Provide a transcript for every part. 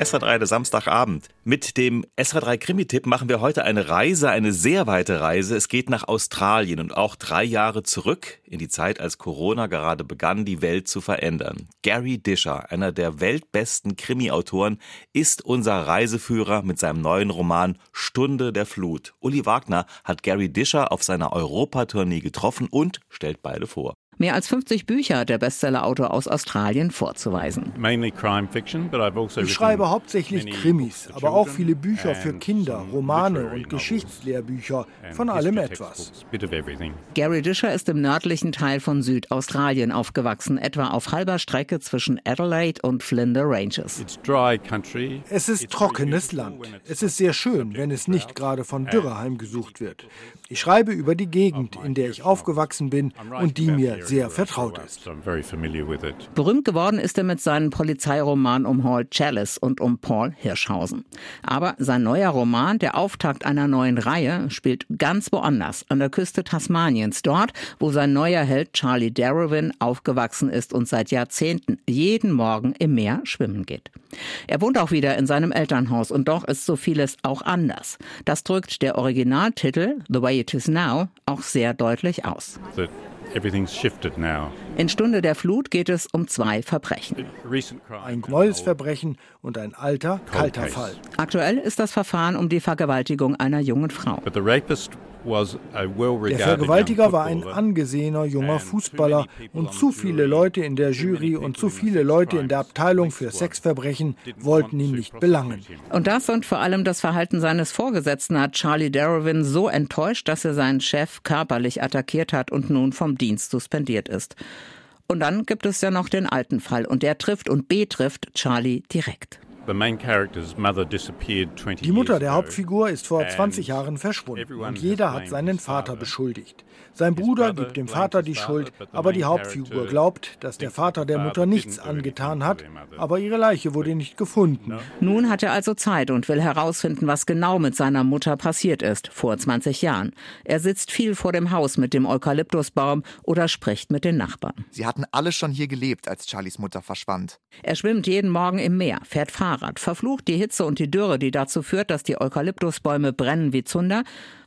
SR3 der Samstagabend. Mit dem SR3 Krimi-Tipp machen wir heute eine Reise, eine sehr weite Reise. Es geht nach Australien und auch drei Jahre zurück in die Zeit, als Corona gerade begann, die Welt zu verändern. Gary Disher, einer der weltbesten Krimi-Autoren, ist unser Reiseführer mit seinem neuen Roman Stunde der Flut. Uli Wagner hat Gary Disher auf seiner Europatournee getroffen und stellt beide vor. Mehr als 50 Bücher hat der Bestsellerautor aus Australien vorzuweisen. Also ich schreibe hauptsächlich Krimis, aber auch viele Bücher für Kinder, Romane und Geschichtslehrbücher, von allem etwas. Gary Disher ist im nördlichen Teil von Südaustralien aufgewachsen, etwa auf halber Strecke zwischen Adelaide und Flinders Ranges. Es ist trockenes Land. Es ist sehr schön, wenn es nicht gerade von Dürre heimgesucht wird. Ich schreibe über die Gegend, in der ich aufgewachsen bin und die mir sehr vertraut ist. Berühmt geworden ist er mit seinen Polizeiromanen um Hall Chalice und um Paul Hirschhausen. Aber sein neuer Roman, der Auftakt einer neuen Reihe, spielt ganz woanders, an der Küste Tasmaniens, dort, wo sein neuer Held Charlie Darwin aufgewachsen ist und seit Jahrzehnten jeden Morgen im Meer schwimmen geht. Er wohnt auch wieder in seinem Elternhaus und doch ist so vieles auch anders. Das drückt der Originaltitel The Way It Is Now auch sehr deutlich aus. In Stunde der Flut geht es um zwei Verbrechen. Ein neues Verbrechen und ein alter, kalter Fall. Aktuell ist das Verfahren um die Vergewaltigung einer jungen Frau. Der Vergewaltiger war ein angesehener junger Fußballer und zu viele Leute in der Jury und zu viele Leute in der Abteilung für Sexverbrechen wollten ihn nicht belangen. Und das und vor allem das Verhalten seines Vorgesetzten hat Charlie Darwin so enttäuscht, dass er seinen Chef körperlich attackiert hat und nun vom Dienst suspendiert ist. Und dann gibt es ja noch den alten Fall und der trifft und betrifft Charlie direkt. Die Mutter der Hauptfigur ist vor 20 Jahren verschwunden und jeder hat seinen Vater beschuldigt. Sein Bruder gibt dem Vater die Schuld, aber die Hauptfigur glaubt, dass der Vater der Mutter nichts angetan hat, aber ihre Leiche wurde nicht gefunden. Nun hat er also Zeit und will herausfinden, was genau mit seiner Mutter passiert ist, vor 20 Jahren. Er sitzt viel vor dem Haus mit dem Eukalyptusbaum oder spricht mit den Nachbarn. Sie hatten alle schon hier gelebt, als Charlies Mutter verschwand. Er schwimmt jeden Morgen im Meer, fährt Fahrrad, verflucht die Hitze und die Dürre, die dazu führt, dass die Eukalyptusbäume brennen wie Zunder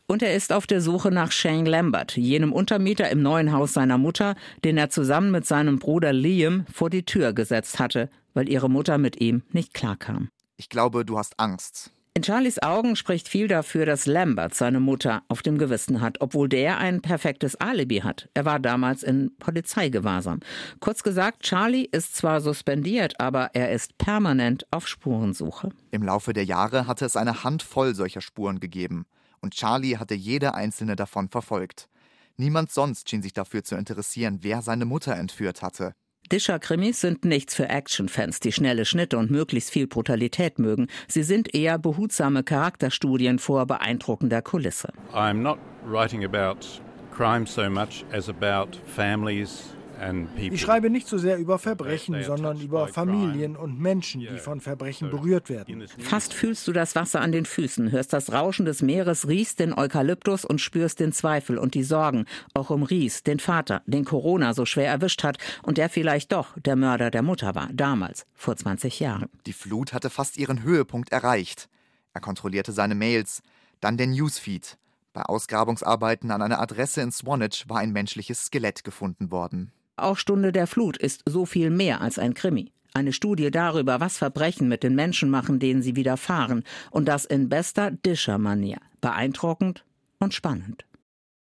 und er ist auf der Suche nach Shane Lambert, jenem Untermieter im neuen Haus seiner Mutter, den er zusammen mit seinem Bruder Liam vor die Tür gesetzt hatte, weil ihre Mutter mit ihm nicht klarkam. Ich glaube, du hast Angst. In Charlies Augen spricht viel dafür, dass Lambert seine Mutter auf dem Gewissen hat, obwohl der ein perfektes Alibi hat. Er war damals in Polizeigewahrsam. Kurz gesagt, Charlie ist zwar suspendiert, aber er ist permanent auf Spurensuche. Im Laufe der Jahre hatte es eine Handvoll solcher Spuren gegeben und Charlie hatte jede einzelne davon verfolgt. Niemand sonst schien sich dafür zu interessieren, wer seine Mutter entführt hatte. Discher-Krimis sind nichts für Actionfans, die schnelle Schnitte und möglichst viel Brutalität mögen. Sie sind eher behutsame Charakterstudien vor beeindruckender Kulisse. I'm not writing about crime so much as about families ich schreibe nicht so sehr über Verbrechen, sondern über Familien und Menschen, die von Verbrechen berührt werden. Fast fühlst du das Wasser an den Füßen, hörst das Rauschen des Meeres, riechst den Eukalyptus und spürst den Zweifel und die Sorgen, auch um Ries, den Vater, den Corona so schwer erwischt hat und der vielleicht doch der Mörder der Mutter war, damals, vor 20 Jahren. Die Flut hatte fast ihren Höhepunkt erreicht. Er kontrollierte seine Mails, dann den Newsfeed. Bei Ausgrabungsarbeiten an einer Adresse in Swanage war ein menschliches Skelett gefunden worden. Auch Stunde der Flut ist so viel mehr als ein Krimi. Eine Studie darüber, was Verbrechen mit den Menschen machen, denen sie widerfahren. Und das in bester Discher-Manier. Beeindruckend und spannend.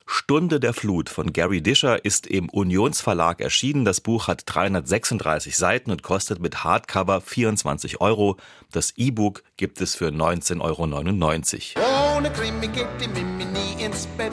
Stunde der Flut von Gary Discher ist im Unionsverlag erschienen. Das Buch hat 336 Seiten und kostet mit Hardcover 24 Euro. Das E-Book gibt es für 19,99 Euro. Ohne Krimi geht die Mimi nie ins Bett.